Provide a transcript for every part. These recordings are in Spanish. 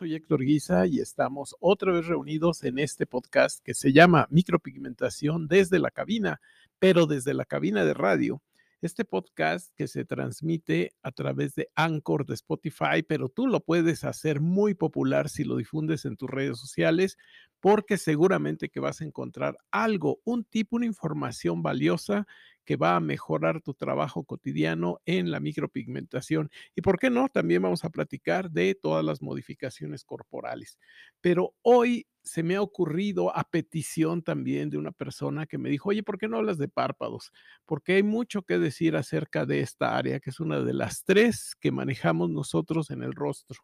Soy Héctor Guisa y estamos otra vez reunidos en este podcast que se llama Micropigmentación desde la cabina, pero desde la cabina de radio. Este podcast que se transmite a través de Anchor de Spotify, pero tú lo puedes hacer muy popular si lo difundes en tus redes sociales, porque seguramente que vas a encontrar algo, un tipo, una información valiosa que va a mejorar tu trabajo cotidiano en la micropigmentación. Y por qué no, también vamos a platicar de todas las modificaciones corporales. Pero hoy se me ha ocurrido a petición también de una persona que me dijo, oye, ¿por qué no hablas de párpados? Porque hay mucho que decir acerca de esta área, que es una de las tres que manejamos nosotros en el rostro.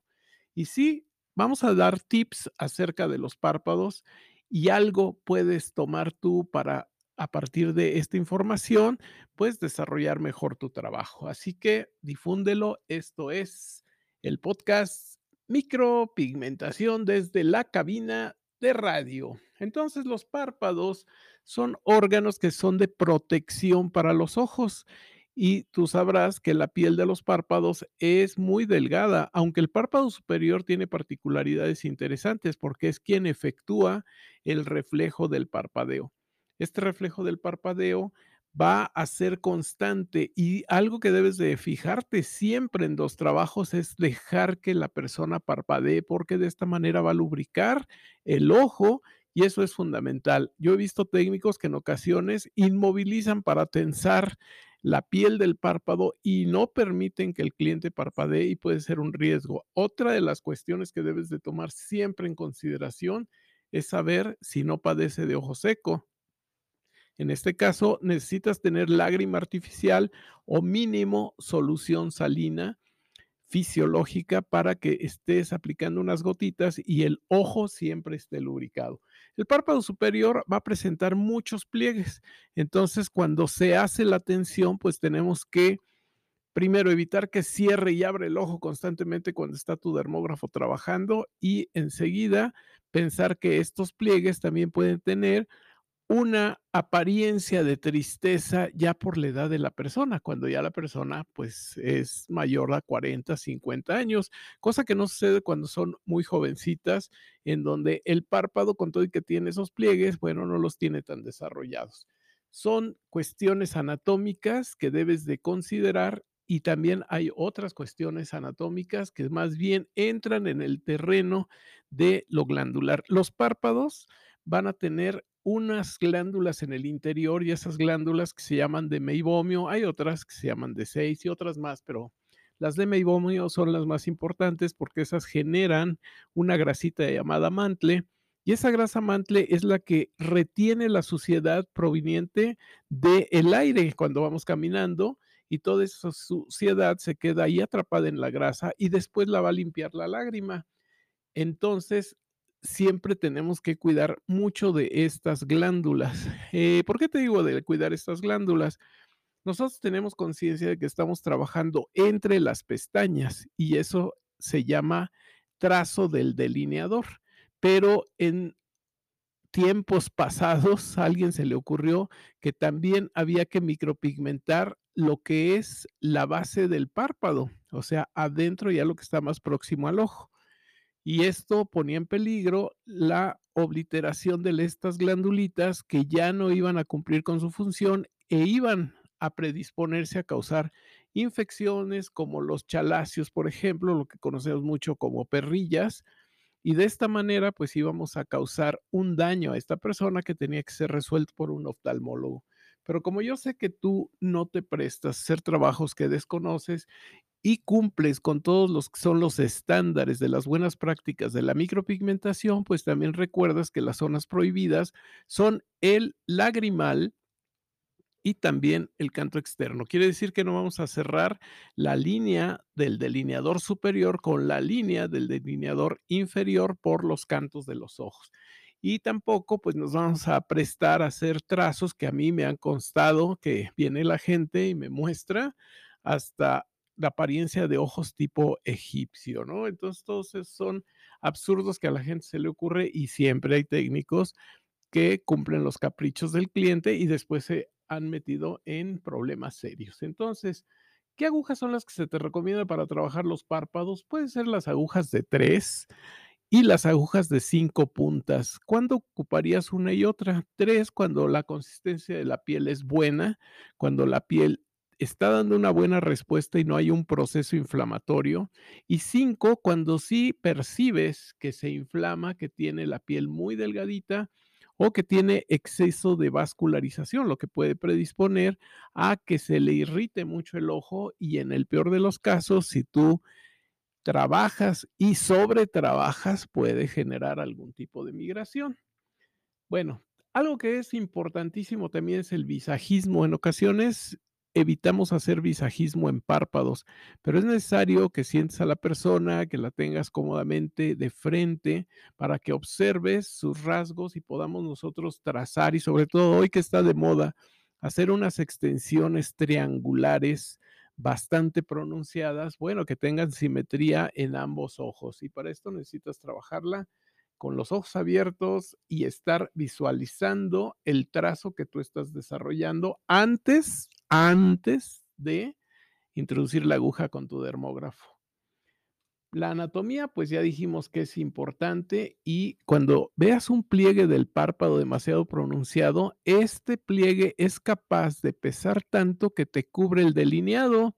Y sí, vamos a dar tips acerca de los párpados y algo puedes tomar tú para a partir de esta información, pues desarrollar mejor tu trabajo. Así que difúndelo. Esto es el podcast Micropigmentación desde la cabina de radio. Entonces los párpados son órganos que son de protección para los ojos y tú sabrás que la piel de los párpados es muy delgada, aunque el párpado superior tiene particularidades interesantes porque es quien efectúa el reflejo del parpadeo este reflejo del parpadeo va a ser constante y algo que debes de fijarte siempre en los trabajos es dejar que la persona parpadee porque de esta manera va a lubricar el ojo y eso es fundamental. Yo he visto técnicos que en ocasiones inmovilizan para tensar la piel del párpado y no permiten que el cliente parpadee y puede ser un riesgo. Otra de las cuestiones que debes de tomar siempre en consideración es saber si no padece de ojo seco. En este caso, necesitas tener lágrima artificial o mínimo solución salina fisiológica para que estés aplicando unas gotitas y el ojo siempre esté lubricado. El párpado superior va a presentar muchos pliegues. Entonces, cuando se hace la tensión, pues tenemos que primero evitar que cierre y abre el ojo constantemente cuando está tu dermógrafo trabajando y enseguida pensar que estos pliegues también pueden tener una apariencia de tristeza ya por la edad de la persona, cuando ya la persona pues es mayor a 40, 50 años, cosa que no sucede cuando son muy jovencitas, en donde el párpado con todo y que tiene esos pliegues, bueno, no los tiene tan desarrollados. Son cuestiones anatómicas que debes de considerar y también hay otras cuestiones anatómicas que más bien entran en el terreno de lo glandular. Los párpados van a tener unas glándulas en el interior y esas glándulas que se llaman de meibomio, hay otras que se llaman de seis y otras más, pero las de meibomio son las más importantes porque esas generan una grasita llamada mantle y esa grasa mantle es la que retiene la suciedad proveniente del aire cuando vamos caminando y toda esa suciedad se queda ahí atrapada en la grasa y después la va a limpiar la lágrima. Entonces, siempre tenemos que cuidar mucho de estas glándulas. Eh, ¿Por qué te digo de cuidar estas glándulas? Nosotros tenemos conciencia de que estamos trabajando entre las pestañas y eso se llama trazo del delineador. Pero en tiempos pasados a alguien se le ocurrió que también había que micropigmentar lo que es la base del párpado, o sea, adentro ya lo que está más próximo al ojo y esto ponía en peligro la obliteración de estas glandulitas que ya no iban a cumplir con su función e iban a predisponerse a causar infecciones como los chalacios, por ejemplo, lo que conocemos mucho como perrillas, y de esta manera pues íbamos a causar un daño a esta persona que tenía que ser resuelto por un oftalmólogo. Pero como yo sé que tú no te prestas a hacer trabajos que desconoces y cumples con todos los que son los estándares de las buenas prácticas de la micropigmentación, pues también recuerdas que las zonas prohibidas son el lagrimal y también el canto externo. Quiere decir que no vamos a cerrar la línea del delineador superior con la línea del delineador inferior por los cantos de los ojos. Y tampoco pues nos vamos a prestar a hacer trazos que a mí me han constado que viene la gente y me muestra hasta la apariencia de ojos tipo egipcio, ¿no? Entonces, todos esos son absurdos que a la gente se le ocurre y siempre hay técnicos que cumplen los caprichos del cliente y después se han metido en problemas serios. Entonces, ¿qué agujas son las que se te recomienda para trabajar los párpados? Pueden ser las agujas de 3 y las agujas de cinco puntas. ¿Cuándo ocuparías una y otra? Tres, cuando la consistencia de la piel es buena, cuando la piel está dando una buena respuesta y no hay un proceso inflamatorio. Y cinco, cuando sí percibes que se inflama, que tiene la piel muy delgadita o que tiene exceso de vascularización, lo que puede predisponer a que se le irrite mucho el ojo y en el peor de los casos, si tú trabajas y sobre trabajas, puede generar algún tipo de migración. Bueno, algo que es importantísimo también es el visajismo. En ocasiones evitamos hacer visajismo en párpados, pero es necesario que sientes a la persona, que la tengas cómodamente de frente para que observes sus rasgos y podamos nosotros trazar y sobre todo hoy que está de moda, hacer unas extensiones triangulares bastante pronunciadas, bueno, que tengan simetría en ambos ojos y para esto necesitas trabajarla con los ojos abiertos y estar visualizando el trazo que tú estás desarrollando antes, antes de introducir la aguja con tu dermógrafo. La anatomía, pues ya dijimos que es importante y cuando veas un pliegue del párpado demasiado pronunciado, este pliegue es capaz de pesar tanto que te cubre el delineado.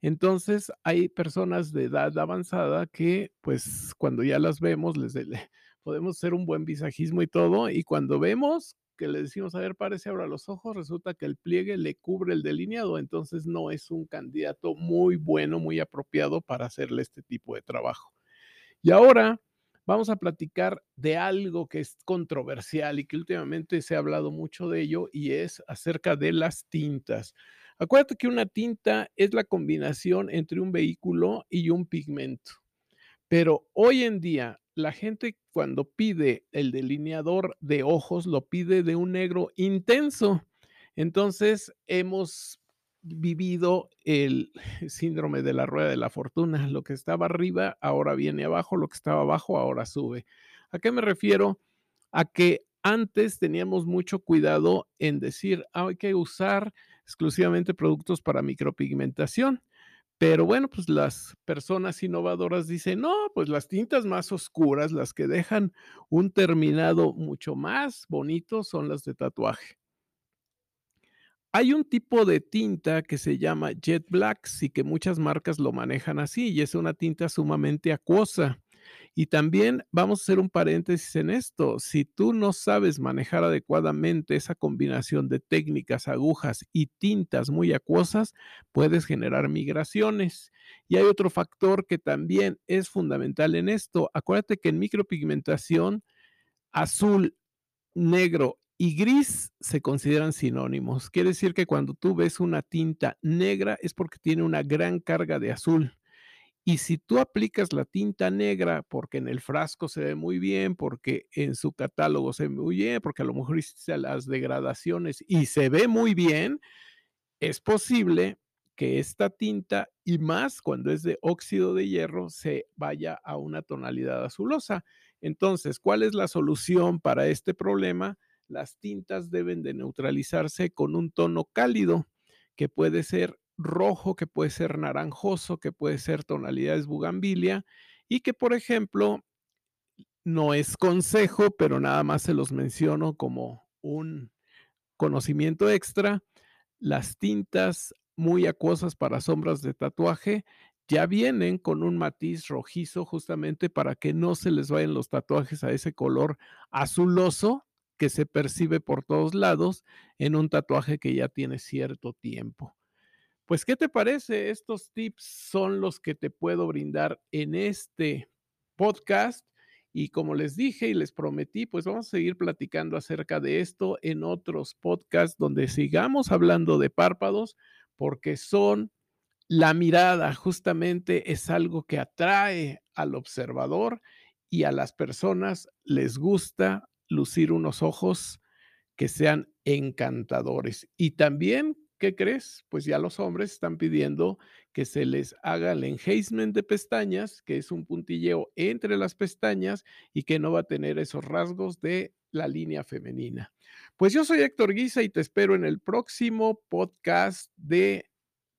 Entonces, hay personas de edad avanzada que, pues, cuando ya las vemos, les, podemos hacer un buen visajismo y todo, y cuando vemos que le decimos, a ver, parece abra los ojos, resulta que el pliegue le cubre el delineado, entonces no es un candidato muy bueno, muy apropiado para hacerle este tipo de trabajo. Y ahora vamos a platicar de algo que es controversial y que últimamente se ha hablado mucho de ello y es acerca de las tintas. Acuérdate que una tinta es la combinación entre un vehículo y un pigmento. Pero hoy en día la gente cuando pide el delineador de ojos lo pide de un negro intenso. Entonces hemos vivido el síndrome de la rueda de la fortuna. Lo que estaba arriba ahora viene abajo, lo que estaba abajo ahora sube. ¿A qué me refiero? A que antes teníamos mucho cuidado en decir, ah, hay que usar exclusivamente productos para micropigmentación. Pero bueno, pues las personas innovadoras dicen, no, pues las tintas más oscuras, las que dejan un terminado mucho más bonito, son las de tatuaje. Hay un tipo de tinta que se llama Jet Black y que muchas marcas lo manejan así y es una tinta sumamente acuosa. Y también vamos a hacer un paréntesis en esto. Si tú no sabes manejar adecuadamente esa combinación de técnicas, agujas y tintas muy acuosas, puedes generar migraciones. Y hay otro factor que también es fundamental en esto. Acuérdate que en micropigmentación, azul, negro y gris se consideran sinónimos. Quiere decir que cuando tú ves una tinta negra es porque tiene una gran carga de azul. Y si tú aplicas la tinta negra porque en el frasco se ve muy bien, porque en su catálogo se ve muy bien, porque a lo mejor hiciste las degradaciones y se ve muy bien, es posible que esta tinta, y más cuando es de óxido de hierro, se vaya a una tonalidad azulosa. Entonces, ¿cuál es la solución para este problema? Las tintas deben de neutralizarse con un tono cálido, que puede ser rojo, que puede ser naranjoso, que puede ser tonalidades bugambilia y que, por ejemplo, no es consejo, pero nada más se los menciono como un conocimiento extra. Las tintas muy acuosas para sombras de tatuaje ya vienen con un matiz rojizo justamente para que no se les vayan los tatuajes a ese color azuloso que se percibe por todos lados en un tatuaje que ya tiene cierto tiempo. Pues, ¿qué te parece? Estos tips son los que te puedo brindar en este podcast. Y como les dije y les prometí, pues vamos a seguir platicando acerca de esto en otros podcasts donde sigamos hablando de párpados, porque son la mirada, justamente es algo que atrae al observador y a las personas les gusta lucir unos ojos que sean encantadores. Y también ¿qué crees? Pues ya los hombres están pidiendo que se les haga el enhancement de pestañas, que es un puntilleo entre las pestañas y que no va a tener esos rasgos de la línea femenina. Pues yo soy Héctor Guisa y te espero en el próximo podcast de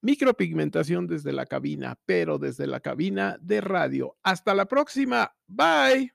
micropigmentación desde la cabina, pero desde la cabina de radio. Hasta la próxima. Bye.